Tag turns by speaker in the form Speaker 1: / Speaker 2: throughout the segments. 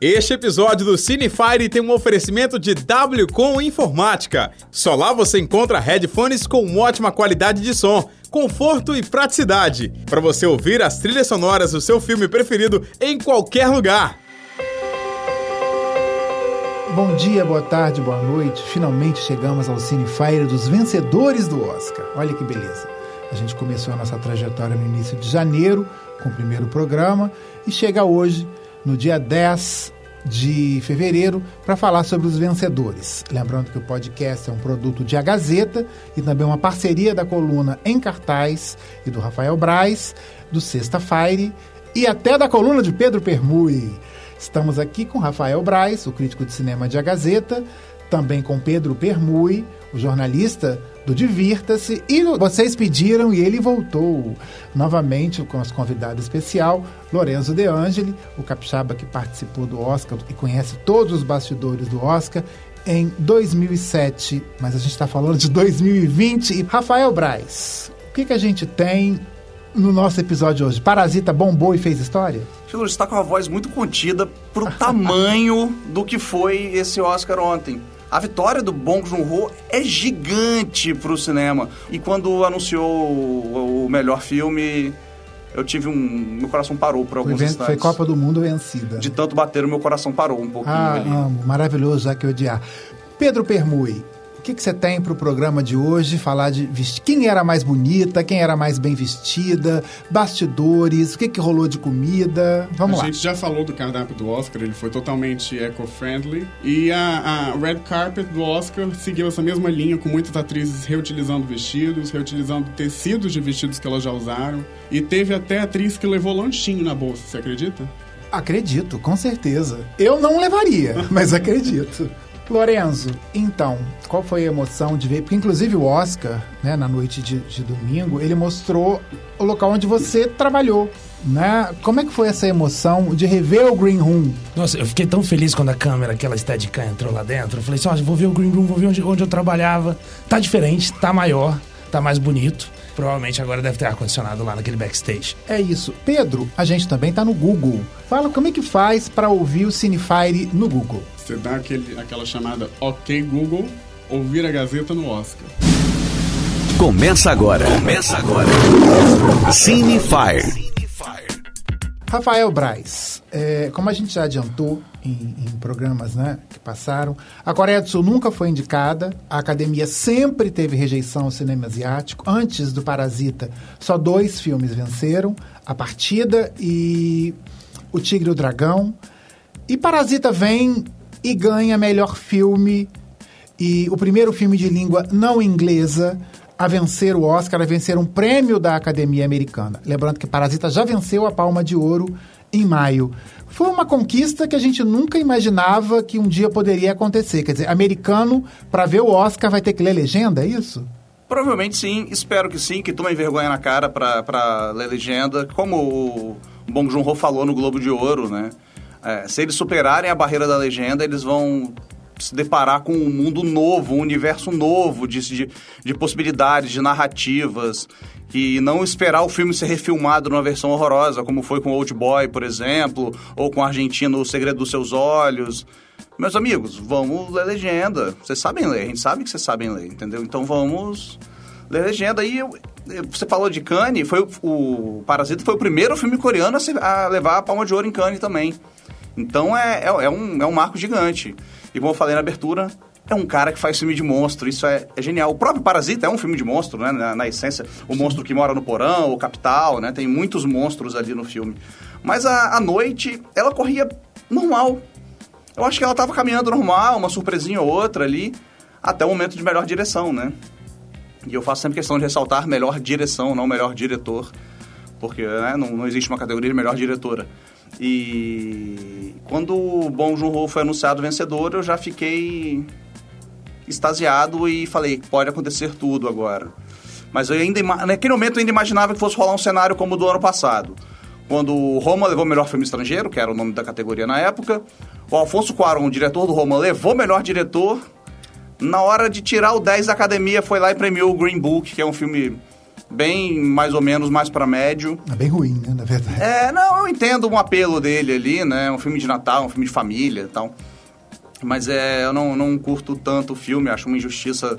Speaker 1: Este episódio do Cinefire tem um oferecimento de WCom Informática. Só lá você encontra headphones com ótima qualidade de som, conforto e praticidade, para você ouvir as trilhas sonoras do seu filme preferido em qualquer lugar.
Speaker 2: Bom dia, boa tarde, boa noite. Finalmente chegamos ao Cinefire dos vencedores do Oscar. Olha que beleza. A gente começou a nossa trajetória no início de janeiro, com o primeiro programa, e chega hoje, no dia 10 de fevereiro, para falar sobre os vencedores. Lembrando que o podcast é um produto de A Gazeta e também uma parceria da coluna Em Cartaz e do Rafael Braz, do Sexta Fire e até da coluna de Pedro Permui. Estamos aqui com Rafael Braz, o crítico de cinema de A Gazeta, também com Pedro Permui, o jornalista do Divirta-se, e vocês pediram e ele voltou novamente com nosso convidado especial, Lorenzo De Angeli, o capixaba que participou do Oscar e conhece todos os bastidores do Oscar em 2007, mas a gente está falando de 2020. E Rafael Braz, o que, que a gente tem no nosso episódio hoje? Parasita bombou e fez história?
Speaker 3: Filho, está com uma voz muito contida pro tamanho do que foi esse Oscar ontem. A vitória do Bong Joon-ho é gigante pro cinema. E quando anunciou o melhor filme, eu tive um... Meu coração parou por alguns
Speaker 2: foi,
Speaker 3: instantes.
Speaker 2: Foi Copa do Mundo vencida.
Speaker 3: De tanto bater, o meu coração parou um pouquinho
Speaker 2: ah,
Speaker 3: ali.
Speaker 2: amo. Maravilhoso, já que odiar. Pedro Permui, o que, que você tem para o programa de hoje? Falar de vesti... quem era mais bonita, quem era mais bem vestida, bastidores, o que, que rolou de comida. Vamos
Speaker 4: a
Speaker 2: lá.
Speaker 4: A gente já falou do cardápio do Oscar, ele foi totalmente eco-friendly. E a, a, red carpet do Oscar seguiu essa mesma linha, com muitas atrizes reutilizando vestidos, reutilizando tecidos de vestidos que elas já usaram. E teve até atriz que levou lanchinho na bolsa, você acredita?
Speaker 2: Acredito, com certeza. Eu não levaria, mas acredito. Lorenzo, então, qual foi a emoção de ver? Porque, inclusive, o Oscar, né, na noite de, de domingo, ele mostrou o local onde você trabalhou. Né? Como é que foi essa emoção de rever o Green Room?
Speaker 5: Nossa, eu fiquei tão feliz quando a câmera, aquela Steadicam entrou lá dentro. Eu falei assim, ó, vou ver o Green Room, vou ver onde, onde eu trabalhava. Tá diferente, tá maior, tá mais bonito. Provavelmente agora deve ter ar-condicionado lá naquele backstage.
Speaker 2: É isso. Pedro, a gente também tá no Google. Fala como é que faz para ouvir o Cinefire no Google.
Speaker 4: Você dá aquele, aquela chamada OK Google, ouvir a Gazeta no Oscar.
Speaker 6: Começa agora. Começa agora. Cinefire.
Speaker 2: Rafael Braz, é, como a gente já adiantou em, em, programas né, que passaram, a Coreia do Sul nunca foi indicada, a academia sempre teve rejeição ao cinema asiático. Antes do Parasita, só dois filmes venceram: A Partida e O Tigre e o Dragão. E Parasita vem e ganha melhor filme e o primeiro filme de língua não inglesa a vencer o Oscar, a vencer um prêmio da Academia Americana. Lembrando que Parasita já venceu a Palma de Ouro em maio. Foi uma conquista que a gente nunca imaginava que um dia poderia acontecer. Quer dizer, americano, para ver o Oscar, vai ter que ler legenda, é isso?
Speaker 3: Provavelmente sim, espero que sim, que tomem vergonha na cara para ler legenda. Como o Bong Joon-ho falou no Globo de Ouro, né? É, se eles superarem a barreira da legenda, eles vão se deparar com um mundo novo, um universo novo de, de, de, possibilidades, de narrativas, e não esperar o filme ser refilmado numa versão horrorosa, como foi com Old Boy, por exemplo, ou com Argentina O Segredo dos Seus Olhos. Meus amigos, vamos ler legenda. Vocês sabem ler, a gente sabe que vocês sabem ler, entendeu? Então vamos ler legenda. E você falou de Cannes, foi o, o Parasita foi o primeiro filme coreano a, se, a levar a palma de ouro em Cannes também. Então é, é, é, um, é um marco gigante. E como eu falei na abertura, é um cara que faz filme de monstro, isso é, é genial. O próprio Parasita é um filme de monstro, né? Na, na, essência, o monstro que mora no porão, o capital, né? Tem muitos monstros ali no filme. Mas a, a noite, ela corria normal. Eu acho que ela tava caminhando normal, uma surpresinha ou outra ali, até o momento de melhor direção, né? E eu faço sempre questão de ressaltar melhor direção, não melhor diretor, porque né, não, não existe uma categoria de melhor diretora. E quando o Bong Joon-ho foi anunciado vencedor, eu já fiquei extasiado e falei, pode acontecer tudo agora. Mas eu ainda, naquele momento eu ainda imaginava que fosse rolar um cenário como o do ano passado. Quando o Roma levou o melhor filme estrangeiro, que era o nome da categoria na época, o Alfonso Cuarón, o diretor do Roma, levou o melhor diretor. Na hora de tirar o 10 da academia, foi lá e premiou o Green Book, que é um filme bem mais ou menos mais para médio.
Speaker 2: É bem ruim, né, na verdade.
Speaker 3: É, não, eu entendo um apelo dele ali, né? Um filme de Natal, um filme de família e tal. Mas é, eu não, não curto tanto o filme, acho uma injustiça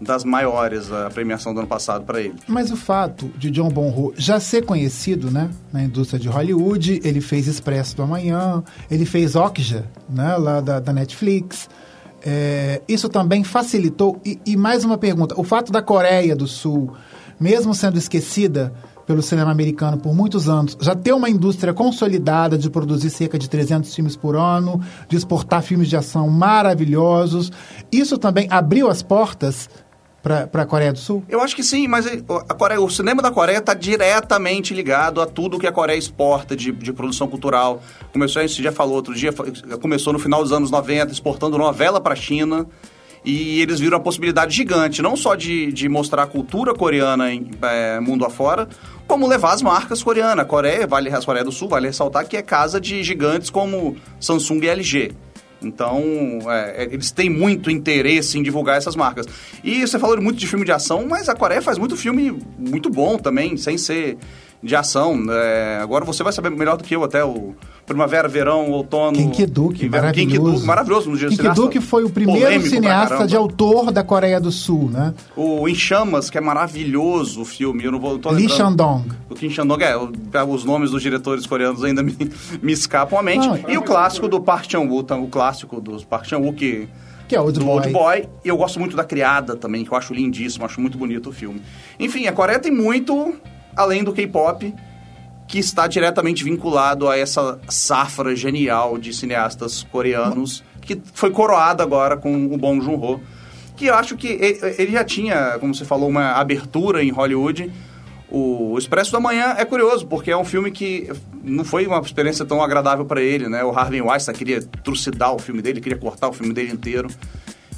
Speaker 3: das maiores a premiação do ano passado para ele.
Speaker 2: Mas o fato de John Bonho já ser conhecido, né, na indústria de Hollywood, ele fez Expresso do Amanhã, ele fez Okja, né, lá da, da Netflix. É, isso também facilitou. E, e mais uma pergunta: o fato da Coreia do Sul, mesmo sendo esquecida pelo cinema americano por muitos anos, já ter uma indústria consolidada de produzir cerca de 300 filmes por ano, de exportar filmes de ação maravilhosos, isso também abriu as portas para a Coreia do Sul?
Speaker 3: Eu acho que sim, mas a Coreia, o cinema da Coreia está diretamente ligado a tudo que a Coreia exporta de, de produção cultural. Começou, a gente já falou outro dia, começou no final dos anos 90, exportando novela para a China. E eles viram a possibilidade gigante, não só de, de mostrar a cultura coreana em é, mundo afora, como levar as marcas coreanas. A Coreia, vale, a Coreia do Sul, vale ressaltar que é casa de gigantes como Samsung e LG. Então, é, é, eles têm muito interesse em divulgar essas marcas. E você falou muito de filme de ação, mas a Coreia faz muito filme muito bom também, sem ser de ação. É, agora você vai saber melhor do que eu até o Primavera, Verão, Outono...
Speaker 2: Kinkiduk, maravilhoso.
Speaker 3: Kim maravilhoso.
Speaker 2: Kinkiduk foi o primeiro cineasta de autor da Coreia do Sul, né?
Speaker 3: O Em Chamas, que é maravilhoso o filme. Eu não vou...
Speaker 2: Lee Shandong.
Speaker 3: O Kim Shandong, é. Os nomes dos diretores coreanos ainda me, me escapam à mente. E o clássico do Park Chan-wook, o clássico dos Park Chan-wook, que
Speaker 2: que é Old
Speaker 3: do
Speaker 2: Boy.
Speaker 3: Old Boy. E eu gosto muito da Criada também, que eu acho lindíssimo, acho muito bonito o filme. Enfim, a Coreia tem muito além do K-pop que está diretamente vinculado a essa safra genial de cineastas coreanos, que foi coroada agora com o Bong Joon-ho, que eu acho que ele já tinha, como você falou, uma abertura em Hollywood. O Expresso da Manhã é curioso, porque é um filme que não foi uma experiência tão agradável para ele, né? O Harvey Weinstein queria trucidar o filme dele, queria cortar o filme dele inteiro.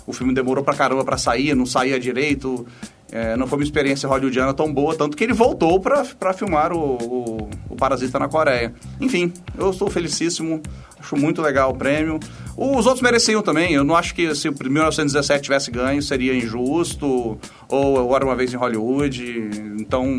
Speaker 3: O filme demorou pra caramba pra sair, não saía direito. É, não foi uma experiência hollywoodiana tão boa, tanto que ele voltou para filmar o, o, o, Parasita na Coreia. Enfim, eu estou felicíssimo, acho muito legal o prêmio. Os outros mereciam também, eu não acho que se o 1917 tivesse ganho seria injusto, ou Era Uma Vez em Hollywood, então...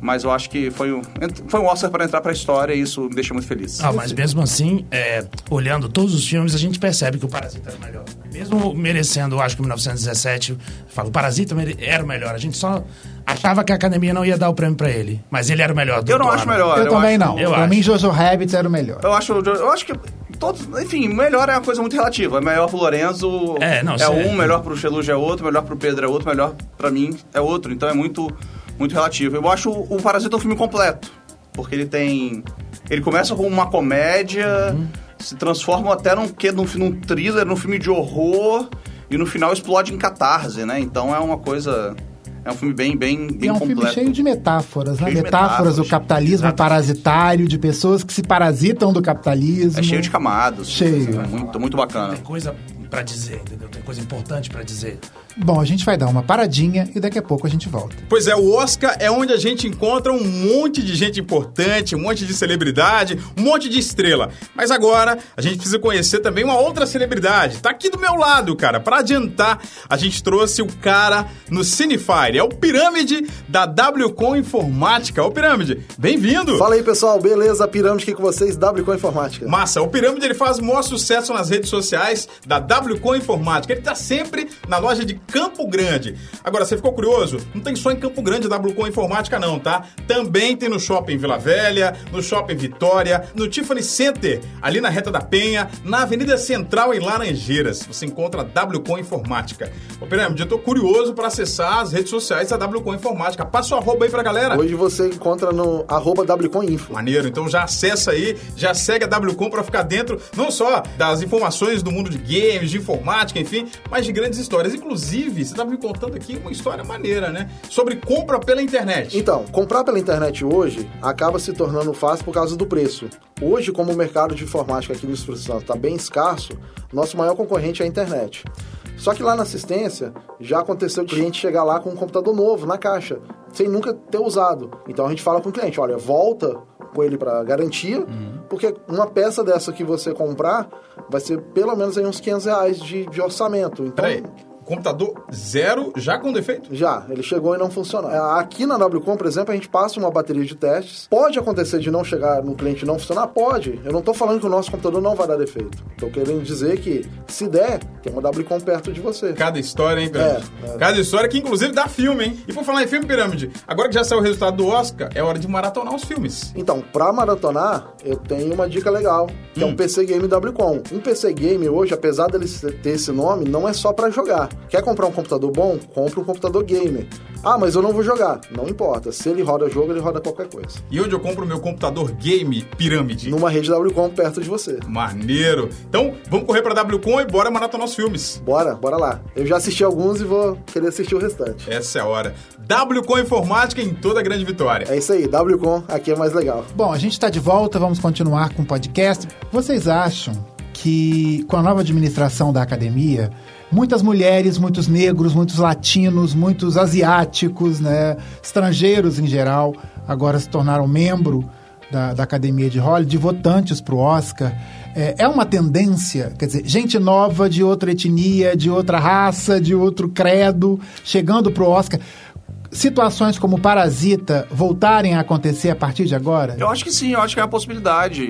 Speaker 3: Mas eu acho que foi, foi um Oscar para entrar para a história e isso me deixa muito feliz.
Speaker 5: Ah, mas mesmo assim, é, olhando todos os filmes, a gente percebe que o Parasita era melhor. Mesmo merecendo, acho que 1917, falo, o Parasita era o melhor. A gente só achava que a academia não ia dar o prêmio para ele. Mas ele era o melhor do
Speaker 3: Eu não acho melhor.
Speaker 2: Eu,
Speaker 3: eu
Speaker 2: também
Speaker 3: acho,
Speaker 2: não. Eu pra acho. mim, Jojo Rabbit era o melhor.
Speaker 3: Eu acho, eu acho que todos, enfim, melhor é uma coisa muito relativa. Melhor pro Lorenzo é, não, é um, melhor pro Cheluge é outro, melhor pro Pedro é outro, melhor para mim é outro. Então é muito muito relativo. Eu acho o Parasita um filme completo, porque ele tem ele começa com uma comédia, uhum. se transforma até num, num, num thriller, num filme de horror e no final explode em catarse, né? Então é uma coisa. É um filme bem, bem, bem
Speaker 2: é um
Speaker 3: completo.
Speaker 2: filme cheio de metáforas, né? Metáforas, do capitalismo exatamente. parasitário, de pessoas que se parasitam do capitalismo.
Speaker 3: É cheio de camadas.
Speaker 2: Cheio.
Speaker 3: É muito, muito bacana.
Speaker 5: Tem coisa para dizer, entendeu? Tem coisa importante para dizer.
Speaker 2: Bom, a gente vai dar uma paradinha e daqui a pouco a gente volta.
Speaker 1: Pois é, o Oscar é onde a gente encontra um monte de gente importante, um monte de celebridade, um monte de estrela. Mas agora a gente precisa conhecer também uma outra celebridade. Tá aqui do meu lado, cara. Para adiantar, a gente trouxe o cara no Cinefire. É o Pirâmide da WCom Informática. Ô Pirâmide, bem-vindo!
Speaker 7: Fala aí, pessoal. Beleza? Pirâmide aqui com vocês, WCom Informática.
Speaker 1: Massa. O Pirâmide ele faz o maior sucesso nas redes sociais da WCom Informática. Ele tá sempre na loja de Campo Grande. Agora, você ficou curioso? Não tem só em Campo Grande WCom Informática não, tá? Também tem no Shopping Vila Velha, no Shopping Vitória, no Tiffany Center, ali na Reta da Penha, na Avenida Central em Laranjeiras. Você encontra a WCom Informática. Ô, Pirâmide, eu tô curioso para acessar as redes sociais da WCom Informática. Passa o arroba aí pra galera.
Speaker 7: Hoje você encontra no arroba WCom Info.
Speaker 1: Maneiro, então já acessa aí, já segue a WCom para ficar dentro não só das informações do mundo de games, de informática, enfim, mas de grandes histórias. Inclusive, você estava me contando aqui uma história maneira, né? Sobre compra pela internet.
Speaker 7: Então, comprar pela internet hoje acaba se tornando fácil por causa do preço. Hoje, como o mercado de informática aqui no Espírito Santo está bem escasso, nosso maior concorrente é a internet. Só que lá na assistência já aconteceu o cliente chegar lá com um computador novo na caixa, sem nunca ter usado. Então a gente fala com o cliente, olha, volta com ele para garantia, uhum. porque uma peça dessa que você comprar vai ser pelo menos aí uns 500 reais de, de orçamento. Então,
Speaker 1: Peraí. Computador zero, já com defeito?
Speaker 7: Já, ele chegou e não funcionou. É, Aqui na WCom, por exemplo, a gente passa uma bateria de testes. Pode acontecer de não chegar no cliente e não funcionar? Pode. Eu não tô falando que o nosso computador não vai dar defeito. Tô querendo dizer que, se der, tem uma WCom perto de você.
Speaker 1: Cada história, hein, Pirâmide?
Speaker 7: É, é.
Speaker 1: Cada história que, inclusive, dá filme, hein? E por falar em filme, Pirâmide, agora que já saiu o resultado do Oscar, é hora de maratonar os filmes.
Speaker 7: Então, pra maratonar, eu tenho uma dica legal, que é
Speaker 1: Hum.
Speaker 7: um PC Game WCom. Um PC Game hoje, apesar dele ter esse nome, não é só pra jogar. Quer comprar um computador bom? Compre um computador gamer. Ah, mas eu não vou jogar. Não importa. Se ele roda jogo, ele roda qualquer coisa.
Speaker 1: E onde eu compro o meu computador game Pirâmide?
Speaker 7: Numa rede WCom perto de você.
Speaker 1: Maneiro. Então, vamos correr pra WCom e bora maratonar os filmes.
Speaker 7: Bora, bora lá. Eu já assisti alguns e vou querer assistir o restante.
Speaker 1: Essa é a hora. WCom Informática em toda a grande vitória.
Speaker 7: É isso aí, WCom aqui é mais legal.
Speaker 2: Bom, a gente está de volta, vamos continuar com o podcast. Vocês acham que com a nova administração da academia, muitas mulheres, muitos negros, muitos latinos, muitos asiáticos, né, estrangeiros em geral, agora se tornaram membro da, da academia de Hollywood, de votantes para o Oscar. É, é uma tendência, quer dizer, gente nova de outra etnia, de outra raça, de outro credo, chegando para o Oscar. Situações como Parasita voltarem a acontecer a partir de agora?
Speaker 3: Eu acho que sim, eu acho que é uma possibilidade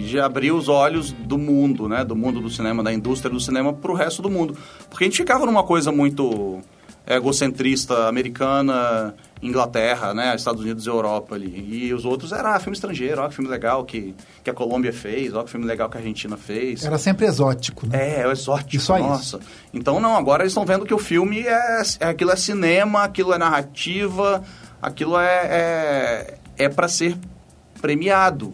Speaker 3: de abrir os olhos do mundo, né? Do mundo do cinema, da indústria do cinema pro resto do mundo. Porque a gente ficava numa coisa muito egocentrista americana, Inglaterra, né? Estados Unidos e Europa ali. E os outros era ah, filme estrangeiro, ó que filme legal que, que a Colômbia fez, ó que filme legal que a Argentina fez.
Speaker 2: Era sempre exótico, né?
Speaker 3: É, é o exótico,
Speaker 2: E só isso.
Speaker 3: nossa. Então não, agora eles estão vendo que o filme é, é aquilo é cinema, aquilo é narrativa, aquilo é é, é para ser premiado,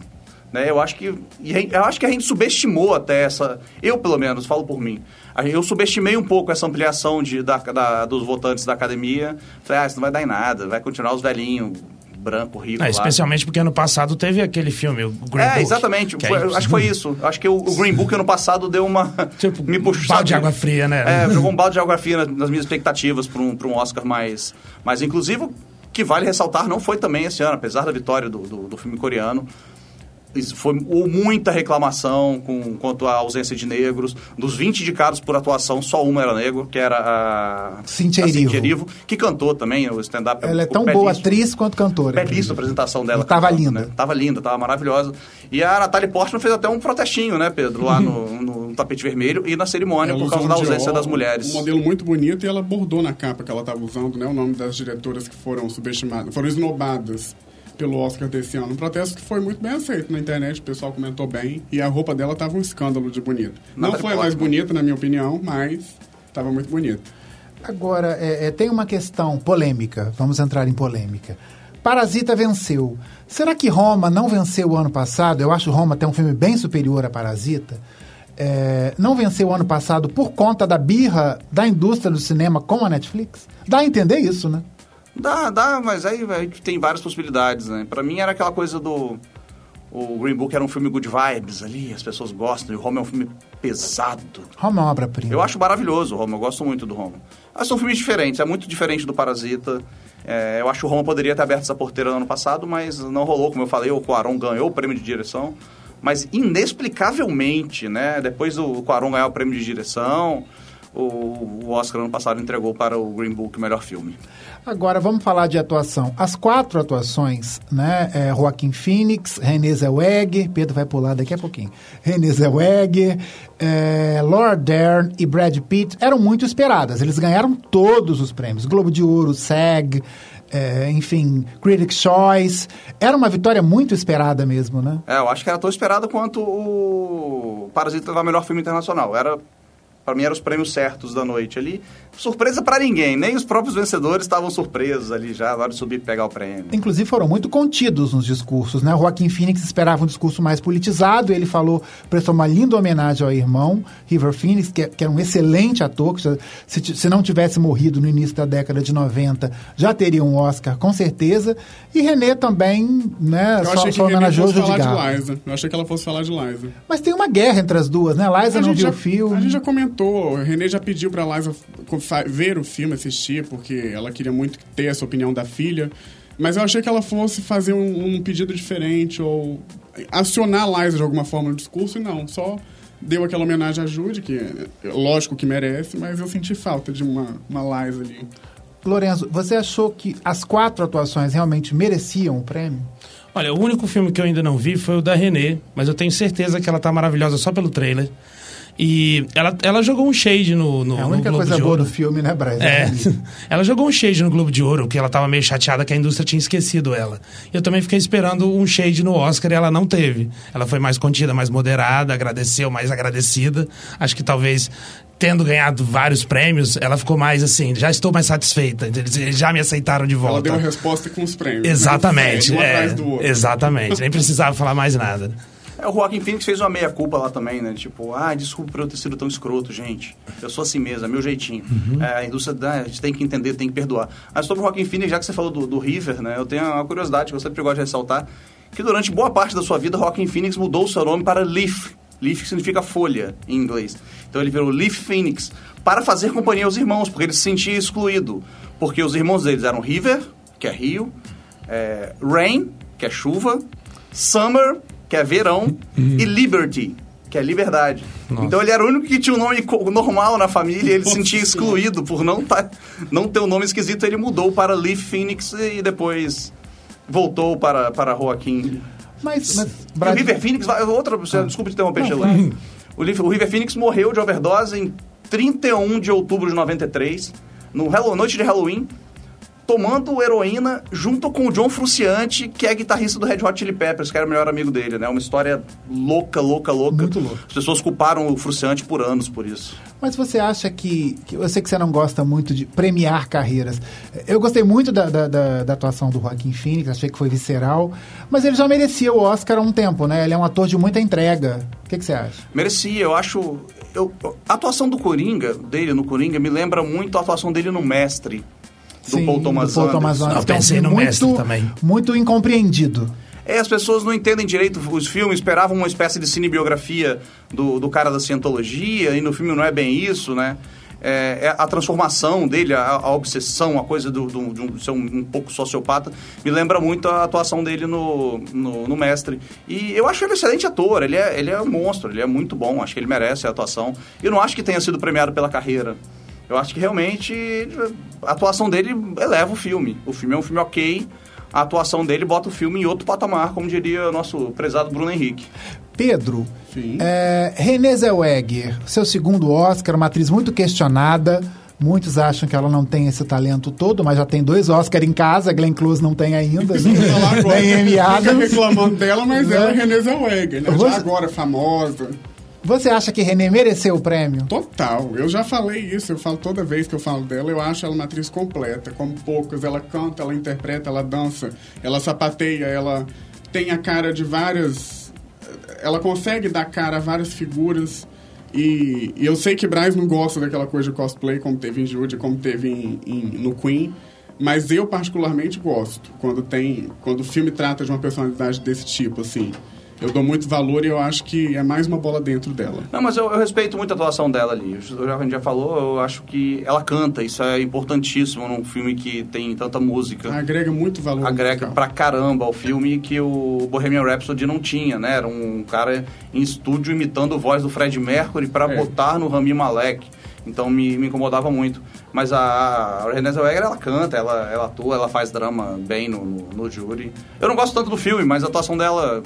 Speaker 3: né? Eu acho que a gente- eu acho que a gente subestimou até essa, eu pelo menos falo por mim, eu subestimei um pouco essa ampliação de, da, da- dos votantes da academia. Falei, ah, isso não vai dar em nada, vai continuar os velhinhos branco, rico
Speaker 5: É, especialmente porque ano passado teve aquele filme, o Green
Speaker 3: É,
Speaker 5: Book,
Speaker 3: exatamente.
Speaker 5: que aí-
Speaker 3: acho que foi isso. Acho que o, o Green Book ano passado deu uma.
Speaker 5: Tipo,
Speaker 3: me puxou.
Speaker 5: um balde de água fria, né?
Speaker 3: É, jogou um balde de água fria nas, nas minhas expectativas para um, pra um Oscar mais, mais inclusivo. Que vale ressaltar, não foi também esse ano, apesar da vitória do, do, do filme coreano. Isso foi houve muita reclamação com, quanto à ausência de negros. Dos 20 indicados por atuação, só uma era negro, que era a
Speaker 2: Cynthia
Speaker 3: a
Speaker 2: Erivo.
Speaker 3: Erivo, que cantou também o stand-up.
Speaker 2: Ela é tão boa atriz quanto cantora.
Speaker 3: Belíssima a apresentação dela.
Speaker 2: E tava
Speaker 3: cantando,
Speaker 2: linda.
Speaker 3: Né? Tava linda, tava maravilhosa. E a Natalie Portman fez até um protestinho, né, Pedro? Lá no, no tapete vermelho e na cerimônia
Speaker 4: Ela
Speaker 3: por
Speaker 4: usou
Speaker 3: causa da ausência das mulheres.
Speaker 4: Um modelo muito bonito e ela bordou na capa que ela estava usando, né? O nome das diretoras que foram subestimadas, foram esnobadas pelo Oscar desse ano. Um protesto que foi muito bem aceito na internet, o pessoal comentou bem. E a roupa dela tava um escândalo de bonito. Não foi a mais bonita, na minha opinião, mas estava muito bonita.
Speaker 2: Agora, é, é, tem uma questão polêmica. Vamos entrar em polêmica. Parasita venceu. Será que Roma não venceu o ano passado? Eu acho Roma até um filme bem superior a Parasita. É, não venceu o ano passado por conta da birra da indústria do cinema com a Netflix? Dá a entender isso, né?
Speaker 3: Dá, dá, mas aí a gente tem várias possibilidades, né? Pra mim era aquela coisa do... O Green Book era um filme good vibes ali, as pessoas gostam. E o Roma é um filme pesado.
Speaker 2: Roma é uma obra-prima.
Speaker 3: Eu acho maravilhoso o Roma, eu gosto muito do Roma. Mas são filmes diferentes, é muito diferente do Parasita. É, eu acho que o Roma poderia ter aberto essa porteira no ano passado, mas não rolou, como eu falei, o Cuarón ganhou o prêmio de direção. Mas inexplicavelmente, né? Depois do Cuarón ganhar o prêmio de direção, o, o Oscar ano passado entregou para o Green Book o melhor filme.
Speaker 2: Agora vamos falar de atuação. As quatro atuações, né? É, Joaquim Phoenix, René Zellweger, Pedro vai pular daqui a pouquinho. René Zellweger, é, Laura Dern e Brad Pitt eram muito esperadas. Eles ganharam todos os prêmios: Globo de Ouro, SAG, é, enfim, Critics' Choice. Era uma vitória muito esperada mesmo, né?
Speaker 3: É, eu acho que era tão esperado quanto o Parasita levar melhor filme internacional. Era, para mim, eram os prêmios certos da noite ali. Surpresa para ninguém, nem os próprios vencedores estavam surpresos ali já na hora de subir e pegar o prêmio.
Speaker 2: Inclusive foram muito contidos nos discursos, né? O Joaquim Phoenix esperava um discurso mais politizado, ele falou, prestou uma linda homenagem ao irmão, River Phoenix, que, é- que era um excelente ator, que já- se, se não tivesse morrido no início da década de 90, já teria um Oscar, com certeza. E René também, né?
Speaker 4: Eu
Speaker 2: Só,
Speaker 4: achei que
Speaker 2: só
Speaker 4: René
Speaker 2: homenageou Judy
Speaker 4: falar de
Speaker 2: Garland.
Speaker 4: Liza. Eu achei que ela fosse falar de Liza.
Speaker 2: Mas tem uma guerra entre as duas, né? Liza
Speaker 4: A
Speaker 2: não viu o filme.
Speaker 4: A gente já comentou, o René já pediu pra Liza ver o filme, assistir, porque ela queria muito ter essa opinião da filha. Mas eu achei que ela fosse fazer um, um pedido diferente ou acionar a Liza de alguma forma no discurso e não, só deu aquela homenagem a Judy, que é lógico que merece, mas eu senti falta de uma, uma Liza ali.
Speaker 2: Lorenzo, você achou que as quatro atuações realmente mereciam o prêmio?
Speaker 5: Olha, o único filme que eu ainda não vi foi o da Renée, mas eu tenho certeza que ela tá maravilhosa só pelo trailer. E ela, ela jogou um shade no, no,
Speaker 2: É a
Speaker 5: no
Speaker 2: única
Speaker 5: Globo
Speaker 2: coisa
Speaker 5: de
Speaker 2: boa
Speaker 5: Ouro.
Speaker 2: do filme, né, Braz?
Speaker 5: É, ela jogou um shade no Globo de Ouro, que ela tava meio chateada que a indústria tinha esquecido ela. Eu também fiquei esperando um shade no Oscar e ela não teve. Ela foi mais contida, mais moderada, agradeceu, mais agradecida. Acho que talvez tendo ganhado vários prêmios, ela ficou mais assim, já estou mais satisfeita. Eles, eles já me aceitaram de
Speaker 4: Ela
Speaker 5: volta.
Speaker 4: deu a resposta com os prêmios. né?
Speaker 5: Exatamente,
Speaker 4: Um
Speaker 5: é,
Speaker 4: atrás do outro.
Speaker 5: exatamente. Nem precisava falar mais nada.
Speaker 3: É, o Joaquin Phoenix fez uma meia-culpa lá também, né? Tipo, ah, desculpa por eu ter sido tão escroto, gente. Eu sou assim mesmo, é meu jeitinho. É, a indústria, a gente tem que entender, tem que perdoar. Mas sobre o Joaquin Phoenix, já que você falou do, do River, né? Eu tenho uma curiosidade que eu sempre gosto de ressaltar, que durante boa parte da sua vida, Joaquin Phoenix mudou o seu nome para Leaf. Leaf significa folha, em inglês. Então ele virou Leaf Phoenix, para fazer companhia aos irmãos, porque ele se sentia excluído. Porque os irmãos deles eram River, que é rio, é, Rain, que é chuva, Summer, que é verão, e Liberty, que é liberdade. Então ele era o único que tinha um nome normal na família e ele se sentia excluído por não, tá, não ter um nome esquisito. Ele mudou para Leaf Phoenix e depois voltou para, para Joaquim.
Speaker 2: Mas, mas
Speaker 3: o River Phoenix, vai- outra, você- desculpa te interromper, Sheila. O, River- o River Phoenix morreu de overdose em 31 de outubro de 93, no Hallow- noite de Halloween, tomando heroína junto com o John Frusciante, que é guitarrista do Red Hot Chili Peppers, que era o melhor amigo dele, né? Uma história louca, louca, louca.
Speaker 2: Muito louca.
Speaker 3: As pessoas culparam o Frusciante por anos por isso.
Speaker 2: mas você acha que, que. Eu sei que você não gosta muito de premiar carreiras. Eu gostei muito da, da, da- da atuação do Joaquim Phoenix, achei que foi visceral. Mas ele já merecia o Oscar há um tempo, né? Ele é um ator de muita entrega. O que, que você acha?
Speaker 3: Merecia, eu acho. Eu, a atuação do Coringa, dele no Coringa, me lembra muito a atuação dele no Mestre, do
Speaker 2: Sim,
Speaker 3: Paul Thomas
Speaker 2: do Paul Thomas
Speaker 3: Anderson.
Speaker 2: Anderson,
Speaker 5: Eu pensei
Speaker 2: filme
Speaker 5: no
Speaker 2: muito,
Speaker 5: Mestre também.
Speaker 2: Muito incompreendido.
Speaker 3: É, as pessoas não entendem direito os filmes, esperavam uma espécie de cinebiografia do, do cara da cientologia, e no filme não é bem isso, né? É, é a transformação dele, a, a obsessão, a coisa do, do- de um, ser um, um pouco sociopata, me lembra muito a atuação dele no, no, no Mestre. E eu acho ele um excelente ator, ele é, ele é um monstro, ele é muito bom, acho que ele merece a atuação. E não acho que tenha sido premiado pela carreira. Eu acho que realmente a atuação dele eleva o filme. O filme é um filme ok, a atuação dele bota o filme em outro patamar, como diria o nosso prezado Bruno Henrique.
Speaker 2: Pedro,
Speaker 4: Sim.
Speaker 2: é, Renée Zellweger, seu segundo Oscar, uma atriz muito questionada. Muitos acham que ela não tem esse talento todo, mas já tem dois Oscars em casa. Glenn Close não tem ainda. né? Nem Amy Adams.
Speaker 4: reclamando dela, mas
Speaker 2: Né?
Speaker 4: ela é Renée Zellweger, né?
Speaker 2: Você-
Speaker 4: Já agora famosa.
Speaker 2: Você acha que Renée mereceu o prêmio?
Speaker 4: Total. Eu já falei isso, eu falo toda vez que eu falo dela, eu acho ela uma atriz completa, como poucas. Ela canta, ela interpreta, ela dança, ela sapateia, ela tem a cara de várias. Ela consegue dar cara a várias figuras. E, e eu sei que Braz não gosta daquela coisa de cosplay, como teve em Judy, como teve em- em- no Queen. Mas eu particularmente gosto quando tem. Quando o filme trata de uma personalidade desse tipo, assim. Eu dou muito valor e eu acho que é mais uma bola dentro dela.
Speaker 3: Não, mas eu, eu respeito muito a atuação dela ali. A gente já falou, eu acho que ela canta, isso é importantíssimo num filme que tem tanta música.
Speaker 4: Agrega muito valor.
Speaker 3: agrega
Speaker 4: musical.
Speaker 3: pra caramba ao filme que o Bohemian Rhapsody não tinha, né? Era um cara em estúdio imitando a voz do Fred Mercury pra
Speaker 4: É.
Speaker 3: botar no Rami Malek. Então me, me incomodava muito. Mas a, a Renée Zellweger, ela canta, ela, ela atua, ela faz drama bem no, no, no júri. Eu não gosto tanto do filme, mas a atuação dela...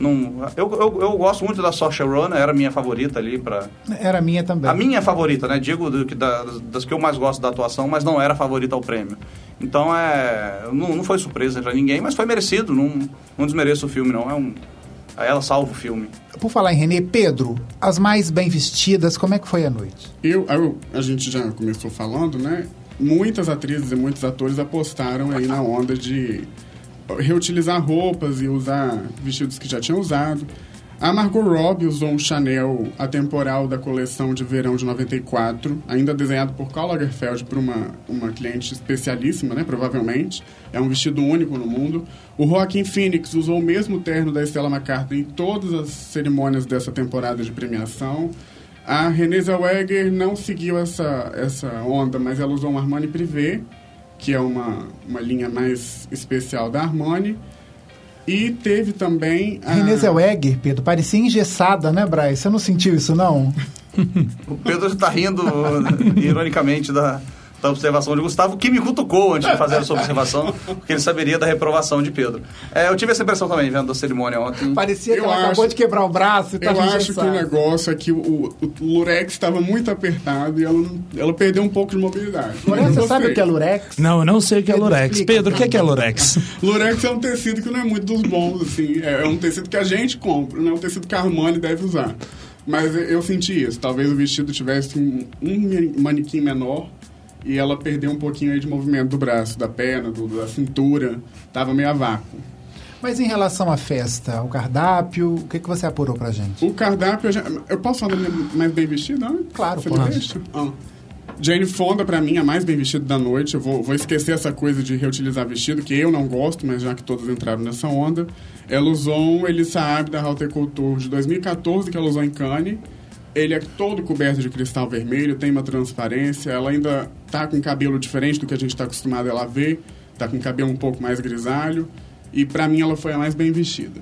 Speaker 3: Não, eu, eu, eu gosto muito da Saoirse Ronan, era a minha favorita ali pra...
Speaker 2: Era minha também.
Speaker 3: A minha favorita, né? Digo do que da- das que eu mais gosto da atuação, mas não era a favorita ao prêmio. Então é. Não, não foi surpresa pra ninguém, mas foi merecido. Não, não desmereço o filme, não. É um. Ela salva o filme.
Speaker 2: Por falar em Renée, Pedro, as mais bem vestidas, como é que foi a noite?
Speaker 4: Eu, eu- a gente já começou falando, né? Muitas atrizes e muitos atores apostaram aí na onda de reutilizar roupas e usar vestidos que já tinham usado. A Margot Robbie usou um Chanel atemporal da coleção de verão de 94, ainda desenhado por Karl Lagerfeld por uma, uma cliente especialíssima, né, provavelmente. É um vestido único no mundo. O Joaquin Phoenix usou o mesmo terno da Stella McCartney em todas as cerimônias dessa temporada de premiação. A Renée Zellweger não seguiu essa, essa onda, mas ela usou um Armani Privé, que é uma, uma linha mais especial da Armani. E teve também. A...
Speaker 2: Renée Zellweger, Pedro, parecia engessada, né, Braz? Você não sentiu isso, não?
Speaker 3: O Pedro está rindo ironicamente da, da observação de Gustavo, que me cutucou antes de fazer essa observação, porque ele saberia da reprovação de Pedro. É, eu tive essa impressão também, vendo a cerimônia ontem.
Speaker 2: Parecia que
Speaker 4: Eu
Speaker 2: ela acabou
Speaker 4: acho-
Speaker 2: de quebrar o braço e
Speaker 4: Eu
Speaker 2: tava
Speaker 4: acho que o negócio é que o, o Lurex estava muito apertado e ela, não- ela perdeu um pouco de mobilidade. Eu
Speaker 2: você sabe o que é Lurex?
Speaker 5: Não, eu não sei o que é
Speaker 2: Pedro,
Speaker 5: Lurex. Pedro, o que é, que é. Lurex?
Speaker 4: Lurex é um tecido que não é muito dos bons, assim. É, é um tecido que a gente compra, não é um tecido que a Armani deve usar. Mas eu- eu senti isso. Talvez o vestido tivesse um, um manequim menor e ela perdeu um pouquinho aí de movimento do braço, da perna, do- da cintura. Tava meio a vácuo.
Speaker 2: Mas em relação à festa, o cardápio, o que, que você apurou pra gente?
Speaker 4: O cardápio, eu, já, eu posso falar da minha mais bem vestida? né?
Speaker 2: Claro,
Speaker 4: Você
Speaker 2: pode.
Speaker 4: Ah. Jane Fonda, pra mim, é a mais bem vestida da noite. Eu vou, vou esquecer essa coisa de reutilizar vestido, que eu não gosto, mas já que todos entraram nessa onda. Ela usou um Elissa Saab da Haute Couture de 2014, que ela usou em Cannes. Ele é todo coberto de cristal vermelho, tem uma transparência. Ela ainda tá com cabelo diferente do que a gente está acostumado a ela ver. Tá com cabelo um pouco mais grisalho. E pra mim ela foi a mais bem vestida.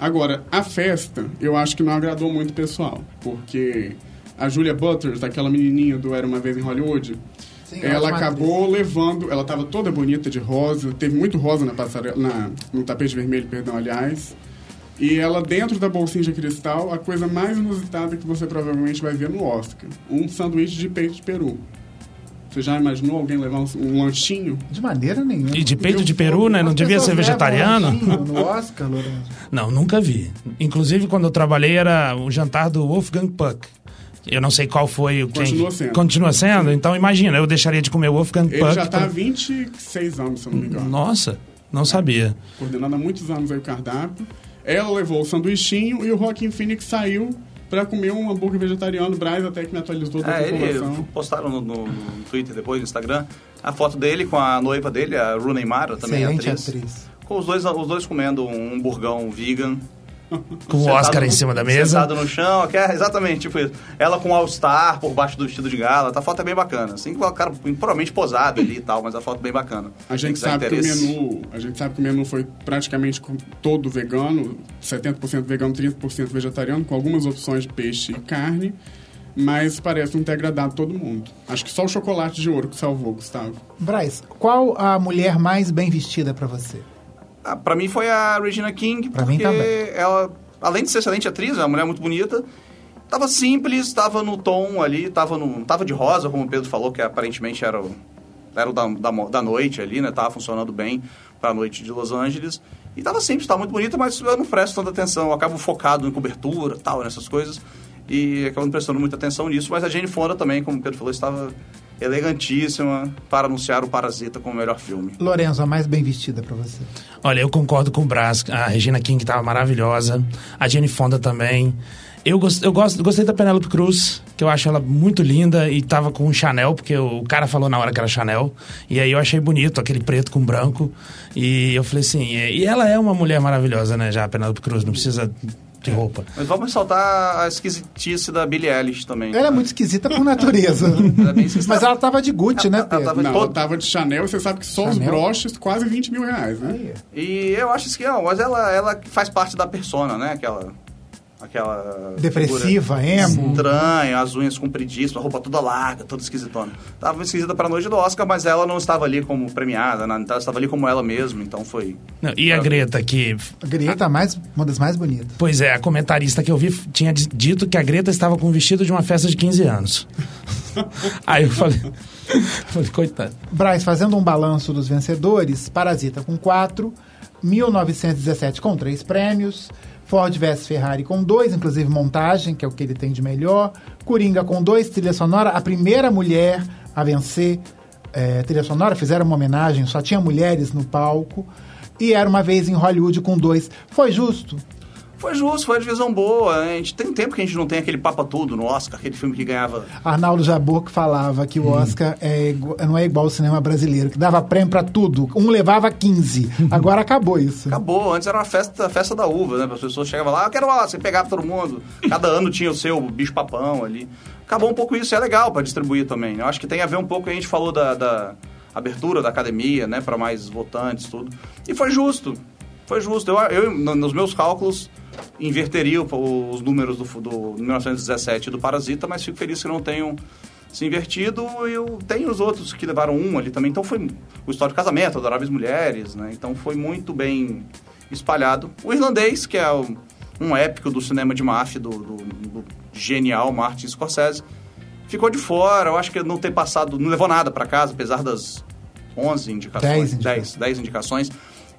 Speaker 4: Agora, a festa, eu acho que não agradou muito o pessoal. Porque a Julia Butters, aquela menininha do Era Uma Vez em Hollywood,
Speaker 2: Sim,
Speaker 4: ela acabou levando... Ela estava toda bonita de rosa. Teve muito rosa na passarela, na, no tapete vermelho, perdão, aliás. E ela, dentro da bolsinha de cristal, a coisa mais inusitada que você provavelmente vai ver no Oscar. Um sanduíche de peito de peru. Você já imaginou alguém levar um, um lanchinho?
Speaker 2: De maneira nenhuma.
Speaker 5: E de peito de peru, né? Não devia ser vegetariano?
Speaker 2: lanchinho No Oscar, Lourenço.
Speaker 5: Não, nunca vi. Inclusive, quando eu trabalhei, era o jantar do Wolfgang Puck. Eu não sei qual foi o quem...
Speaker 4: Continua sendo.
Speaker 5: Continua sendo? Então, imagina, eu deixaria de comer Wolfgang
Speaker 4: Ele
Speaker 5: Puck.
Speaker 4: já está
Speaker 5: pra-
Speaker 4: há 26 anos, se eu não me engano.
Speaker 5: Nossa, não sabia.
Speaker 4: coordenando há muitos anos aí o cardápio. Ela levou o sanduichinho e o Joaquim Phoenix saiu para comer um hambúrguer vegetariano. O Braz até que me atualizou da
Speaker 3: É, ele
Speaker 4: população.
Speaker 3: postaram no, no- no Twitter depois, no Instagram, a foto dele com a noiva dele, a Rooney Mara, também
Speaker 2: Excelente
Speaker 3: atriz.
Speaker 2: atriz.
Speaker 3: Com os dois, os dois comendo um hamburgão vegan.
Speaker 5: Com o Oscar
Speaker 3: no-
Speaker 5: em cima da mesa.
Speaker 3: Sentado no chão, que é exatamente tipo isso. Ela com All-Star por baixo do vestido de gala. Tá, a foto é bem bacana. Assim, com o cara provavelmente posado ali e tal, mas a foto é bem bacana.
Speaker 4: A gente, sabe que o menu, a gente sabe que o menu foi praticamente todo vegano, 70% vegano, 30% vegetariano, com algumas opções de peixe e carne, mas parece não ter agradado todo mundo. Acho que só o chocolate de ouro que salvou, Gustavo.
Speaker 2: Braz, qual a mulher mais bem vestida pra você?
Speaker 3: Ah, pra mim foi a Regina King,
Speaker 2: Pra
Speaker 3: porque ela, além de ser excelente atriz, é uma mulher muito bonita, tava simples, tava no tom ali, tava, no, tava de rosa, como o Pedro falou, que aparentemente era o, era o da, da, da noite ali, né? Tava funcionando bem pra noite de Los Angeles. E tava simples, tava muito bonita, mas eu não presto tanta atenção. Eu acabo focado em cobertura tal, nessas coisas. E acabo não prestando muita atenção nisso. Mas a Jane Fonda também, como o Pedro falou, estava elegantíssima para anunciar o Parasita como o melhor filme.
Speaker 2: Lorenzo, a mais bem vestida pra você.
Speaker 5: Olha, eu concordo com o Brás. A Regina King estava maravilhosa. A Jenny Fonda também. Eu, gos- eu gosto, gostei da Penélope Cruz, que eu acho ela muito linda e tava com um Chanel, porque o cara falou na hora que era Chanel. E aí eu achei bonito, aquele preto com branco. E eu falei assim, e e ela é uma mulher maravilhosa, né, já, a Penélope Cruz, não precisa de roupa.
Speaker 3: Mas vamos ressaltar a esquisitice da Billie Eilish também.
Speaker 2: Ela é muito esquisita por natureza.
Speaker 3: Ela é bem esquisita.
Speaker 2: Mas ela tava de Gucci, né,
Speaker 3: Ela- tava-
Speaker 4: Não,
Speaker 3: todo-
Speaker 4: ela tava de Chanel, você sabe que só os
Speaker 2: Chanel?
Speaker 4: broches, quase 20 mil reais, né?
Speaker 3: E eu acho que não, mas ela, ela faz parte da persona, né? Aquela. Aquela.
Speaker 2: Depressiva, emo.
Speaker 3: Estranha, as unhas compridíssimas, a roupa toda larga, toda esquisitona. Tava esquisita pra noite do Oscar, mas ela não estava ali como premiada, né? Então ela estava ali como ela mesma, então foi.
Speaker 5: Não, e a Greta, que
Speaker 2: A Greta é mais, uma das mais bonitas.
Speaker 5: Pois é, a comentarista que eu vi tinha di- dito que a Greta estava com o vestido de uma festa de 15 anos. Aí eu falei, falei coitado.
Speaker 2: Braz, fazendo um balanço dos vencedores, Parasita com 4, 1917 com 3 prêmios, Ford vs Ferrari com 2, inclusive montagem, que é o que ele tem de melhor, Coringa com 2, trilha sonora, a primeira mulher a vencer é, trilha sonora, fizeram uma homenagem, só tinha mulheres no palco, e era uma vez em Hollywood com 2. Foi justo?
Speaker 3: Foi justo, foi uma divisão boa. A gente tem tempo que a gente não tem aquele Papa Tudo no Oscar, aquele filme que ganhava.
Speaker 2: Arnaldo Jabor que falava que o Oscar é não é igual ao cinema brasileiro, que dava prêmio pra tudo. Um levava 15. Agora acabou isso.
Speaker 3: Acabou, antes era uma festa, festa da uva, né? As pessoas chegavam lá, eu quero Oscar, você pegava todo mundo. Cada ano tinha o seu bicho papão ali. Acabou um pouco isso, é legal pra distribuir também. Eu acho que tem a ver um pouco, a gente falou da, da abertura da academia, né? Pra mais votantes, tudo. E foi justo. Foi justo. Eu, eu no- nos meus cálculos, inverteria o- os números do, do 1917 do Parasita, mas fico feliz que não tenham se invertido. Eu tenho os outros que levaram um ali também. Então foi o História de Casamento, Adoráveis Mulheres, né? Então foi muito bem espalhado. O Irlandês, que é o- um épico do cinema de máfia do, do- do genial Martin Scorsese, ficou de fora. Eu acho que não ter passado, não levou nada para casa, apesar das 11 indicações,
Speaker 2: Dez
Speaker 3: 10, 10,
Speaker 2: indicações.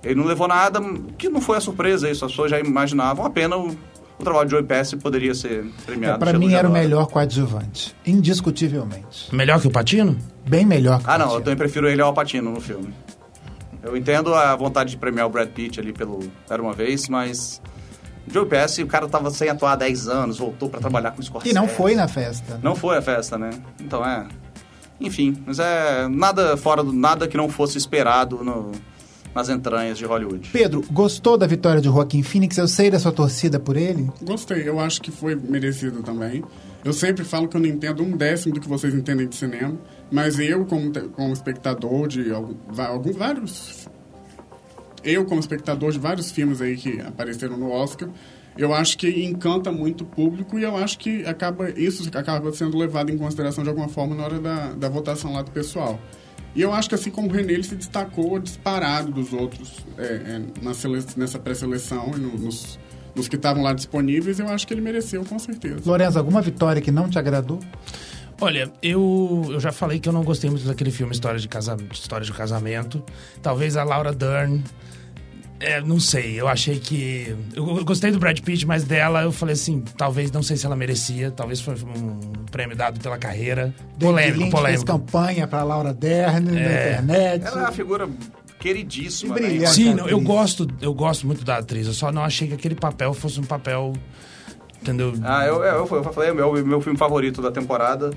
Speaker 3: Ele não levou nada, que não foi a surpresa isso. As pessoas já imaginavam. A pena o, o trabalho de Joey Pesci poderia ser premiado.
Speaker 2: Para
Speaker 3: pelo
Speaker 2: mim era o melhor coadjuvante, indiscutivelmente.
Speaker 5: Melhor que o Patino?
Speaker 2: Bem melhor que o
Speaker 3: Ah, não, eu
Speaker 2: Patino.
Speaker 3: também prefiro ele ao Patino no filme. Eu entendo a vontade de premiar o Brad Pitt ali pelo Era Uma Vez, mas... Joe Pesci, o cara tava sem atuar há 10 anos, voltou pra trabalhar com o Scorsese.
Speaker 2: E não foi na festa.
Speaker 3: Não foi a festa, né? Então é... Enfim, mas é nada fora do... Nada que não fosse esperado no, nas entranhas de Hollywood.
Speaker 2: Pedro, gostou da vitória de Joaquim Phoenix? Eu sei da sua torcida por ele.
Speaker 4: Gostei, eu acho que foi merecido também. Eu sempre falo que eu não entendo um décimo do que vocês entendem de cinema, mas eu, como, como espectador de algum- vários. Eu, como espectador de vários filmes aí que apareceram no Oscar, eu acho que encanta muito o público e eu acho que acaba, isso acaba sendo levado em consideração de alguma forma na hora da, da votação lá do pessoal. E eu acho que assim como o René, ele se destacou disparado dos outros é, é, na sele- nessa pré-seleção e no- nos, nos que estavam lá disponíveis, eu acho que ele mereceu, com certeza.
Speaker 2: Lorenzo, alguma vitória que não te agradou?
Speaker 5: Olha, eu, eu já falei que eu não gostei muito daquele filme História de, casa, História de Casamento. Talvez a Laura Dern. É, não sei, eu achei que. Eu, gostei do Brad Pitt, mas dela eu falei assim: talvez, não sei se ela merecia. Talvez foi um prêmio dado pela carreira. Polêmico,
Speaker 2: Lynch fez
Speaker 5: polêmico.
Speaker 2: campanha para Laura Dern na internet.
Speaker 3: Ela é uma figura queridíssima,
Speaker 2: E
Speaker 3: né?
Speaker 2: brilhante.
Speaker 5: Sim,
Speaker 2: a
Speaker 5: não, eu gosto, eu gosto muito da atriz. Eu só não achei que aquele papel fosse um papel. Entendeu?
Speaker 3: Ah, eu, eu, eu falei, é o meu, meu filme favorito da temporada.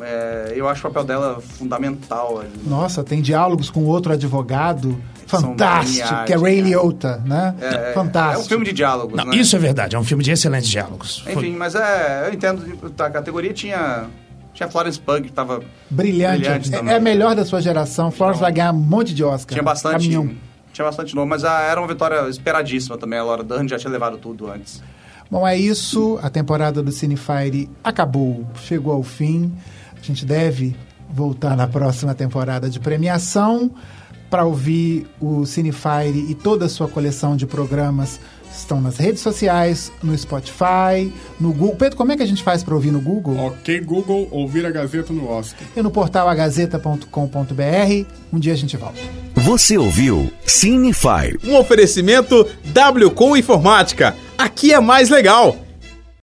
Speaker 3: É, eu acho o papel dela fundamental. ali.
Speaker 2: Nossa, tem diálogos com outro advogado fantástico, que é Ray. Liotta, né?
Speaker 3: É,
Speaker 2: fantástico.
Speaker 3: É um filme de diálogos,
Speaker 5: Não,
Speaker 3: né?
Speaker 5: isso é verdade, é um filme de excelentes diálogos.
Speaker 3: Enfim, mas é, eu entendo, a categoria tinha, tinha Florence Pug, que tava...
Speaker 2: Brilhante.
Speaker 3: Brilhante
Speaker 2: é, é a melhor da sua geração. Florence
Speaker 3: Então,
Speaker 2: vai ganhar um monte de Oscar.
Speaker 3: Tinha bastante...
Speaker 2: Caminhão.
Speaker 3: Tinha bastante nome, mas ah, era uma vitória esperadíssima também. A Laura Dern já tinha levado tudo antes.
Speaker 2: Bom, é isso. A temporada do Cinefire acabou, chegou ao fim. A gente deve voltar na próxima temporada de premiação para ouvir o Cinefire e toda a sua coleção de programas. Estão nas redes sociais, no Spotify, no Google. Pedro, como é que a gente faz para ouvir no Google?
Speaker 4: Ok, Google, ouvir a Gazeta no Oscar.
Speaker 2: E no portal agazeta.com.br. Um dia a gente volta.
Speaker 6: Você ouviu Cinefire.
Speaker 1: Um oferecimento W com Informática. Aqui é mais legal.